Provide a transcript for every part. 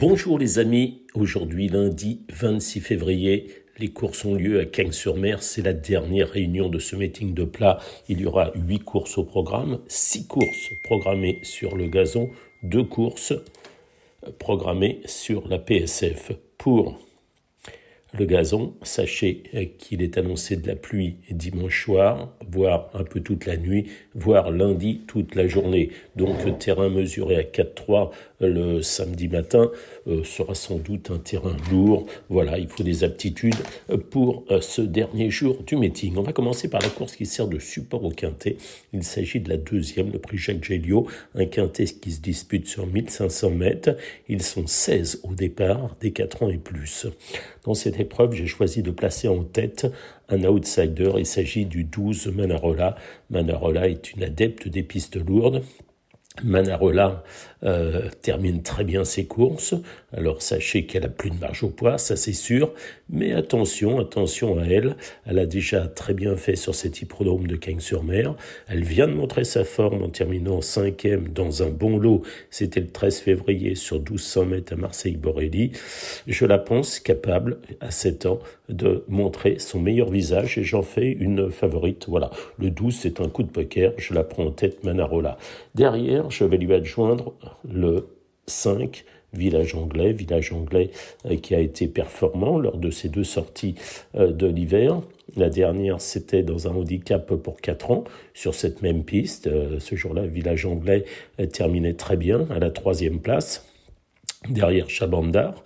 Bonjour les amis, aujourd'hui lundi 26 février, les courses ont lieu à Cagnes-sur-Mer, c'est la dernière réunion de ce meeting de plat. Il y aura huit courses au programme, six courses programmées sur le gazon, deux courses programmées sur la PSF. Pour le gazon, sachez qu'il est annoncé de la pluie dimanche soir, voire un peu toute la nuit, voire lundi toute la journée. Donc terrain mesuré à 4-3 le samedi matin euh, sera sans doute un terrain lourd. Voilà, il faut des aptitudes pour euh, ce dernier jour du meeting. On va commencer par la course qui sert de support au quintet. Il s'agit de la deuxième, le prix Jacques Géliot, un quintet qui se dispute sur 1500 mètres. Ils sont 16 au départ, des 4 ans et plus. Dans cette épreuve, j'ai choisi de placer en tête un outsider. Il s'agit du 12 Manarola. Manarola est une adepte des pistes lourdes. Manarola euh, termine très bien ses courses. Alors sachez qu'elle a plus de marge au poids, ça c'est sûr. Mais attention, attention à elle. Elle a déjà très bien fait sur cet hippodrome de Cagnes-sur-Mer. Elle vient de montrer sa forme en terminant cinquième dans un bon lot. C'était le 13 février sur 1200 mètres à Marseille-Borelli. Je la pense capable, à 7 ans, de montrer son meilleur visage et j'en fais une favorite. Voilà. Le 12, c'est un coup de poker. Je la prends en tête Manarola. Derrière, je vais lui adjoindre le 5, village anglais, village anglais euh, qui a été performant lors de ces deux sorties euh, de l'hiver. La dernière, c'était dans un handicap pour 4 ans sur cette même piste. Euh, ce jour-là, village anglais terminait très bien à la troisième place, derrière Chabandar.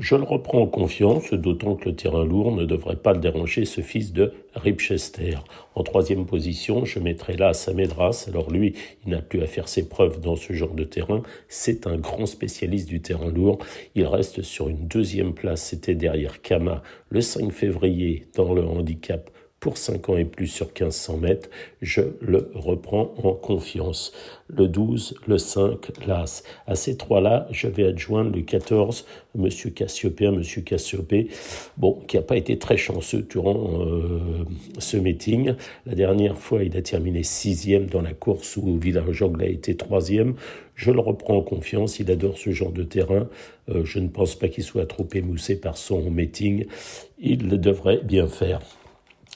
Je le reprends en confiance, d'autant que le terrain lourd ne devrait pas le déranger, ce fils de Ripchester. En troisième position, je mettrai là Samedras. Alors lui, il n'a plus à faire ses preuves dans ce genre de terrain. C'est un grand spécialiste du terrain lourd. Il reste sur une deuxième place. C'était derrière Kama le 5 février dans le handicap pour 5 ans et plus sur 1500 mètres, je le reprends en confiance. Le 12, le 5, l'As. À ces trois-là, je vais adjoindre le 14, Monsieur Cassiopée, Monsieur Cassiopée, bon, qui n'a pas été très chanceux durant euh, ce meeting. La dernière fois, il a terminé sixième dans la course où Village Anglais était troisième. Je le reprends en confiance, il adore ce genre de terrain. Euh, je ne pense pas qu'il soit trop émoussé par son meeting. Il le devrait bien faire.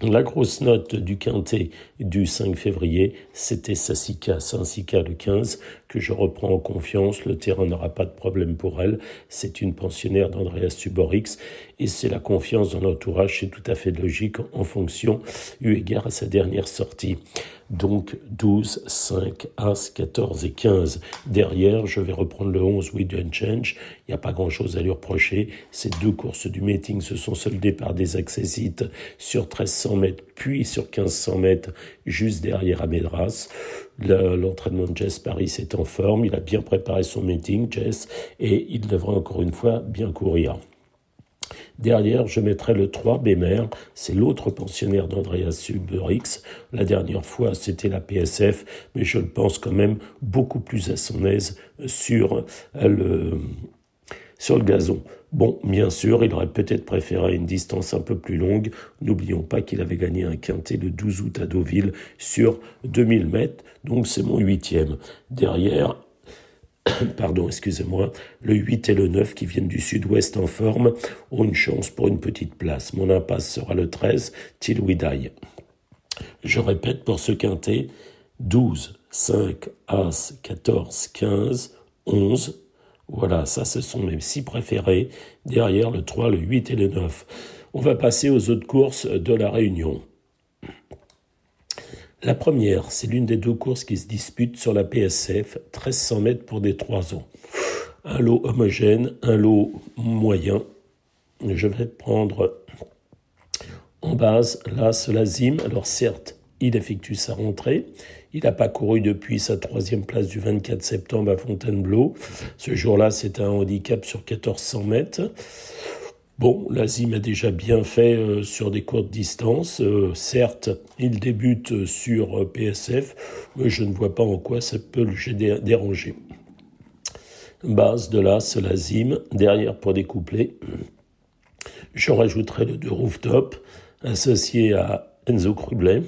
La grosse note du quintet du 5 février, c'était Sassika, Saint-Sika le 15, que je reprends en confiance. Le terrain n'aura pas de problème pour elle. C'est une pensionnaire d'Andreas Suborix et c'est la confiance dans l'entourage. C'est tout à fait logique en fonction, eu égard à sa dernière sortie. Donc 12, 5, As, 14 et 15. Derrière, je vais reprendre le 11, We Don't Change. Il n'y a pas grand-chose à lui reprocher. Ces deux courses du meeting se sont soldées par des accessites sur 1300 mètres, puis sur 1500 mètres, juste derrière Amedras. L'entraînement de Jess Paris est en forme. Il a bien préparé son meeting, Jess, et il devrait encore une fois bien courir. Derrière, je mettrai le 3 Bémer, c'est l'autre pensionnaire d'Andreas Suberix. La dernière fois, c'était la PSF, mais je le pense quand même beaucoup plus à son aise sur euh, le, sur le gazon. Bon, bien sûr, il aurait peut-être préféré une distance un peu plus longue. N'oublions pas qu'il avait gagné un quintet le 12 août à Deauville sur 2000 mètres, donc c'est mon huitième. Derrière, pardon, excusez-moi, le 8 et le 9 qui viennent du sud-ouest en forme ont une chance pour une petite place. Mon impasse sera le 13, Till We Die. Je répète pour ce quintet, 12, 5, As, 14, 15, 11. Voilà, ça ce sont mes six préférés. Derrière le 3, le 8 et le 9. On va passer aux autres courses de la Réunion. La première, c'est l'une des deux courses qui se disputent sur la PSF, 1300 mètres pour des 3 ans. Un lot homogène, un lot moyen. Je vais prendre en base l'As Lazim. Alors certes, il effectue sa rentrée. Il n'a pas couru depuis sa troisième place du 24 septembre à Fontainebleau. Ce jour-là, c'est un handicap sur 1400 mètres. Bon, l'Azim a déjà bien fait euh, sur des courtes distances. Euh, certes, il débute sur euh, PSF, mais je ne vois pas en quoi ça peut le déranger. Base de l'As, l'Azim, derrière pour découpler. Je rajouterai le deux rooftop, associé à Enzo Kruglet.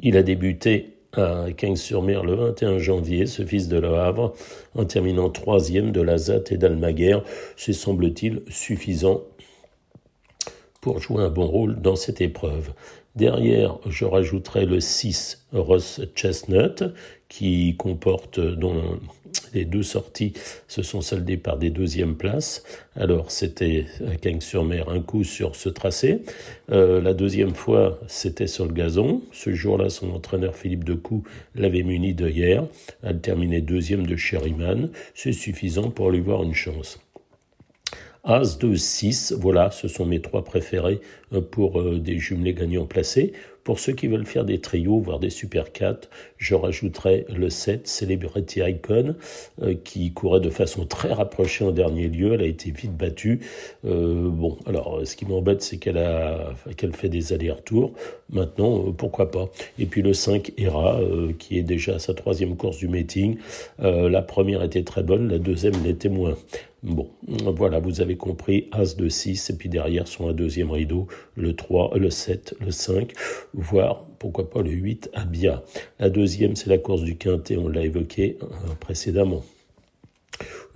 Il a débuté à 15-sur-Mer le 21 janvier, ce fils de Le Havre, en terminant troisième de la ZAT et d'Almaguer. C'est semble-t-il suffisant pour jouer un bon rôle dans cette épreuve. Derrière, je rajouterai le 6 Ross Chestnut, qui comporte dont les deux sorties se sont soldées par des deuxièmes places. Alors c'était à Cagnes-sur-Mer un coup sur ce tracé. Euh, la deuxième fois, c'était sur le gazon. Ce jour-là, son entraîneur Philippe Decou l'avait muni de hier. Elle terminait deuxième de Sherryman. C'est suffisant pour lui voir une chance. As 2, 6, voilà, ce sont mes trois préférés euh, pour euh, des jumelés gagnants placés. Pour ceux qui veulent faire des trios, voire des super 4, je rajouterai le 7 Celebrity Icon, euh, qui courait de façon très rapprochée en dernier lieu. Elle a été vite battue. Euh, bon, alors, ce qui m'embête, c'est qu'elle a, fait des allers-retours. Maintenant, euh, pourquoi pas. Et puis le 5 Era, qui est déjà sa troisième course du meeting. la première était très bonne, la deuxième l'était moins. Bon, voilà, vous avez compris, As de 6, et puis derrière sont un deuxième rideau, le 3, le 7, le 5 voire pourquoi pas le 8 à Bia. La deuxième, c'est la course du Quintet, on l'a évoqué euh, précédemment.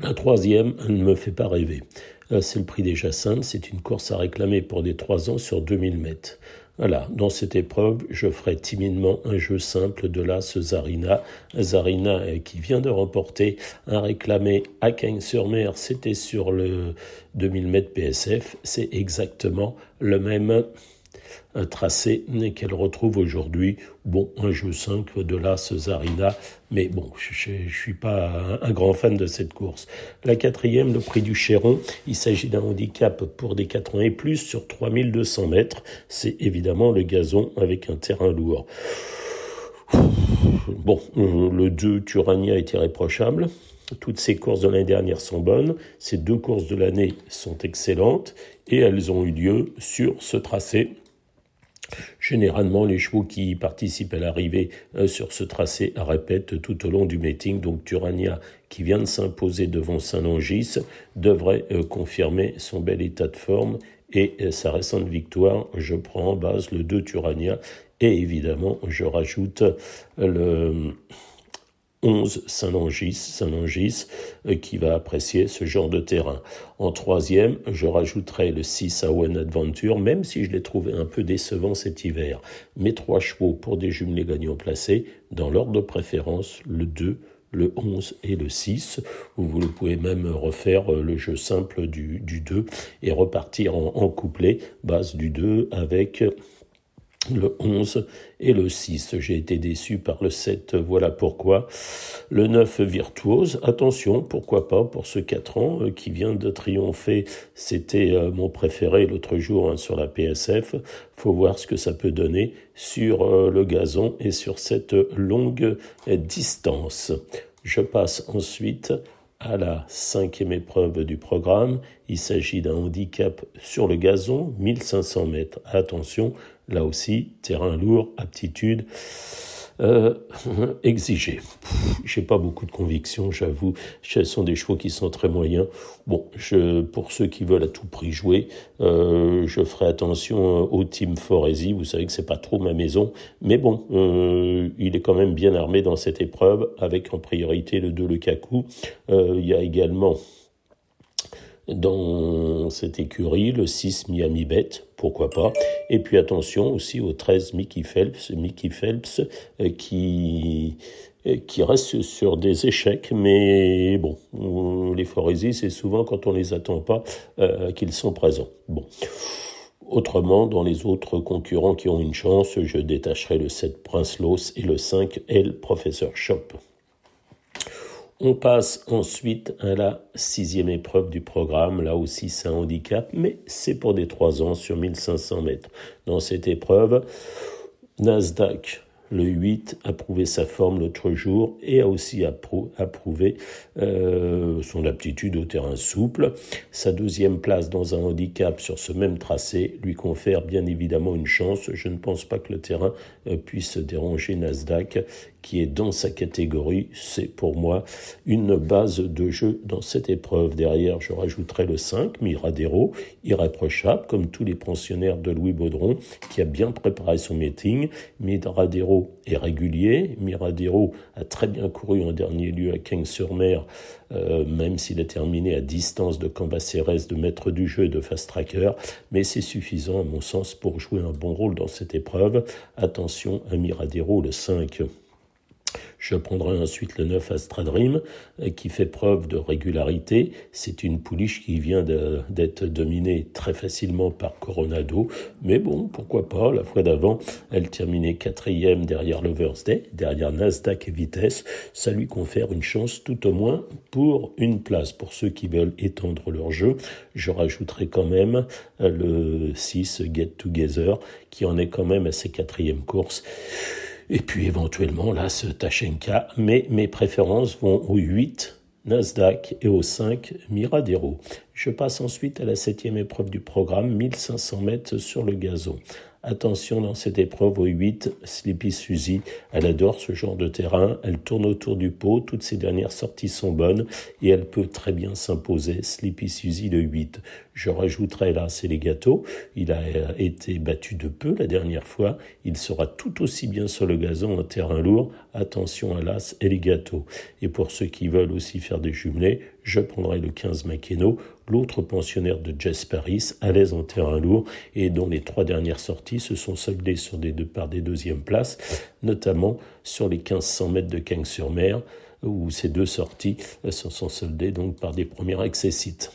La troisième ne me fait pas rêver. Euh, c'est le prix des Jacinthes, c'est une course à réclamer pour des 3 ans sur 2000 mètres. Voilà, dans cette épreuve, je ferai timidement un jeu simple de la Zarina. Zarina euh, qui vient de remporter un réclamé à Cagnes-sur-Mer, c'était sur le 2000 mètres PSF, c'est exactement le même un tracé qu'elle retrouve aujourd'hui. Bon, un jeu 5 de la Cesarina, mais bon, je ne suis pas un, grand fan de cette course. La quatrième, le prix du Chéron, il s'agit d'un handicap pour des 4 ans et plus sur 3200 mètres. C'est évidemment le gazon avec un terrain lourd. Bon, le 2 Turania est irréprochable. Toutes ces courses de l'année dernière sont bonnes. Ces deux courses de l'année sont excellentes et elles ont eu lieu sur ce tracé Généralement, les chevaux qui participent à l'arrivée euh, sur ce tracé répètent tout au long du meeting. Donc Turania, qui vient de s'imposer devant Saint-Longis, devrait euh, confirmer son bel état de forme et euh, sa récente victoire. Je prends en base le 2 Turania et évidemment, je rajoute le 11 Saint-Longis, Saint-Longis euh, qui va apprécier ce genre de terrain. En troisième, je rajouterai le 6 One Adventure, même si je l'ai trouvé un peu décevant cet hiver. Mes trois chevaux pour des jumelés gagnants placés, dans l'ordre de préférence, le 2, le 11 et le 6. Vous, pouvez même refaire euh, le jeu simple du, 2 et repartir en, en couplet, base du 2 avec le 11 et le 6. J'ai été déçu par le 7, voilà pourquoi. Le 9 virtuose, attention, pourquoi pas pour ce 4 ans euh, qui vient de triompher, c'était euh, mon préféré l'autre jour hein, sur la PSF. Faut voir ce que ça peut donner sur euh, le gazon et sur cette longue distance. Je passe ensuite à la cinquième épreuve du programme. Il s'agit d'un handicap sur le gazon, 1500 mètres. Attention, là aussi, terrain lourd, aptitude euh, exigée. J'ai pas beaucoup de conviction, j'avoue. Ce sont des chevaux qui sont très moyens. Bon, je, pour ceux qui veulent à tout prix jouer, euh, je ferai attention au Team Foresi. Vous savez que c'est pas trop ma maison, mais bon, euh, il est quand même bien armé dans cette épreuve, avec en priorité le 2 le Kaku. Euh, il y a également dans cette écurie, le 6 Miami Bet, pourquoi pas. Et puis attention aussi au 13 Mickey Phelps, Mickey Phelps euh, qui euh, qui reste sur des échecs, mais bon, les forésies, c'est souvent quand on les attend pas euh, qu'ils sont présents. Bon. Autrement, dans les autres concurrents qui ont une chance, je détacherai le 7 Prince Los et le 5 L Professeur Shop. On passe ensuite à la sixième épreuve du programme. Là aussi, c'est un handicap, mais c'est pour des trois ans sur 1500 mètres. Dans cette épreuve, Nasdaq le 8 a prouvé sa forme l'autre jour et a aussi approuvé euh, son aptitude au terrain souple. Sa deuxième place dans un handicap sur ce même tracé lui confère bien évidemment une chance. Je ne pense pas que le terrain euh, puisse déranger Nasdaq qui est dans sa catégorie. C'est pour moi une base de jeu dans cette épreuve. Derrière, je rajouterai le 5, Miradero, irréprochable, comme tous les pensionnaires de Louis Baudron, qui a bien préparé son meeting. Miradero Est régulier. Miradero a très bien couru en dernier lieu à Cagnes-sur-Mer, euh, même s'il a terminé à distance de Cambacérès, de maître du jeu et de fast tracker. Mais c'est suffisant, à mon sens, pour jouer un bon rôle dans cette épreuve. Attention à Miradero, le 5. Je prendrai ensuite le 9 Astra Dream, euh, qui fait preuve de régularité. C'est une pouliche qui vient d'être dominée très facilement par Coronado. Mais bon, pourquoi pas, la fois d'avant, elle terminait quatrième derrière Lover's Day, derrière Nasdaq et Vitesse. Ça lui confère une chance tout au moins pour une place. Pour ceux qui veulent étendre leur jeu, je rajouterai quand même euh, le 6 Get Together, qui en est quand même à ses quatrièmes courses. Et puis éventuellement, là, ce Tachenka. Mais mes préférences vont au 8, Nasdaq, et au 5, Miradero. Je passe ensuite à la septième épreuve du programme, 1500 mètres sur le gazon. Attention dans cette épreuve au 8, Sleepy Suzy. Elle adore ce genre de terrain. Elle tourne autour du pot. Toutes ses dernières sorties sont bonnes et elle peut très bien s'imposer. Sleepy Suzy le 8. Je rajouterai là, c'est les gâteaux. Il a été battu de peu la dernière fois. Il sera tout aussi bien sur le gazon en terrain lourd. Attention à l'as et les gâteaux. Et pour ceux qui veulent aussi faire des jumelés, je prendrai le 15 Makeno, l'autre pensionnaire de Jess Paris, à l'aise en terrain lourd et dont les trois dernières sorties se sont soldées sur des deux, par des deuxièmes places, notamment sur les 1500 mètres de Cagnes-sur-Mer, où ces deux sorties se sont soldées donc par des premiers accessites.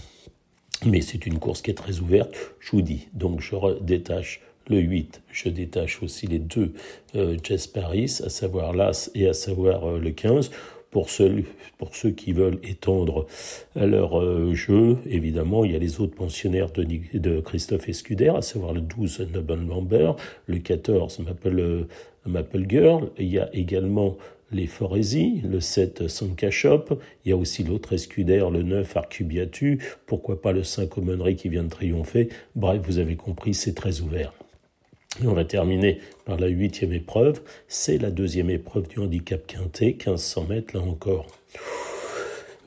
Mais c'est une course qui est très ouverte, je vous dis. Donc je détache le 8, je détache aussi les deux euh, Paris, à savoir l'As et à savoir euh, le 15 pour ceux, pour ceux qui veulent étendre leur euh, jeu, évidemment, il y a les autres pensionnaires de, de Christophe Escuder, à savoir le 12 Noble Lambert, le 14 Maple, euh, Maple Girl, il y a également les Foresi, le 7 Sanka Shop, il y a aussi l'autre Escuder, le 9 Arcubiatu, pourquoi pas le 5 Aumônerie qui vient de triompher. Bref, vous avez compris, c'est très ouvert. Et on va terminer par la huitième épreuve. C'est la deuxième épreuve du handicap quintet, 1500 mètres là encore.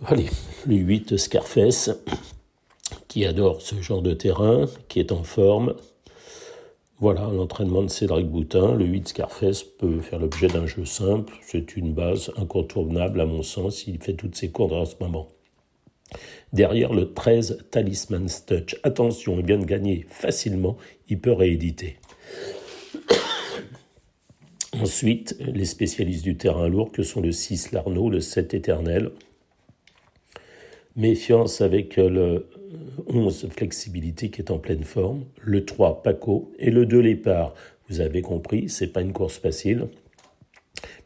Allez, le 8 Scarface, qui adore ce genre de terrain, qui est en forme. Voilà, l'entraînement de Cédric Boutin. Le 8 Scarface peut faire l'objet d'un jeu simple. C'est une base incontournable à mon sens. Il fait toutes ses cours en ce moment. Derrière le 13 Talisman Touch. Attention, il vient de gagner facilement. Il peut rééditer. Ensuite, les spécialistes du terrain lourd que sont le 6 Larnaud, le 7 Éternel. Méfiance avec le 11 Flexibilité qui est en pleine forme, le 3 Paco et le 2 Lépard. Vous avez compris, c'est pas une course facile.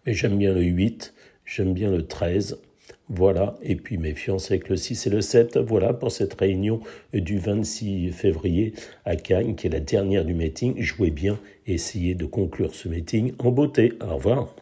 Mais j'aime bien le 8, j'aime bien le 13, voilà, et puis méfiance avec le 6 et le 7. Voilà pour cette réunion du 26 février à Cannes, qui est la dernière du meeting. Jouez bien essayez de conclure ce meeting en beauté. Au revoir.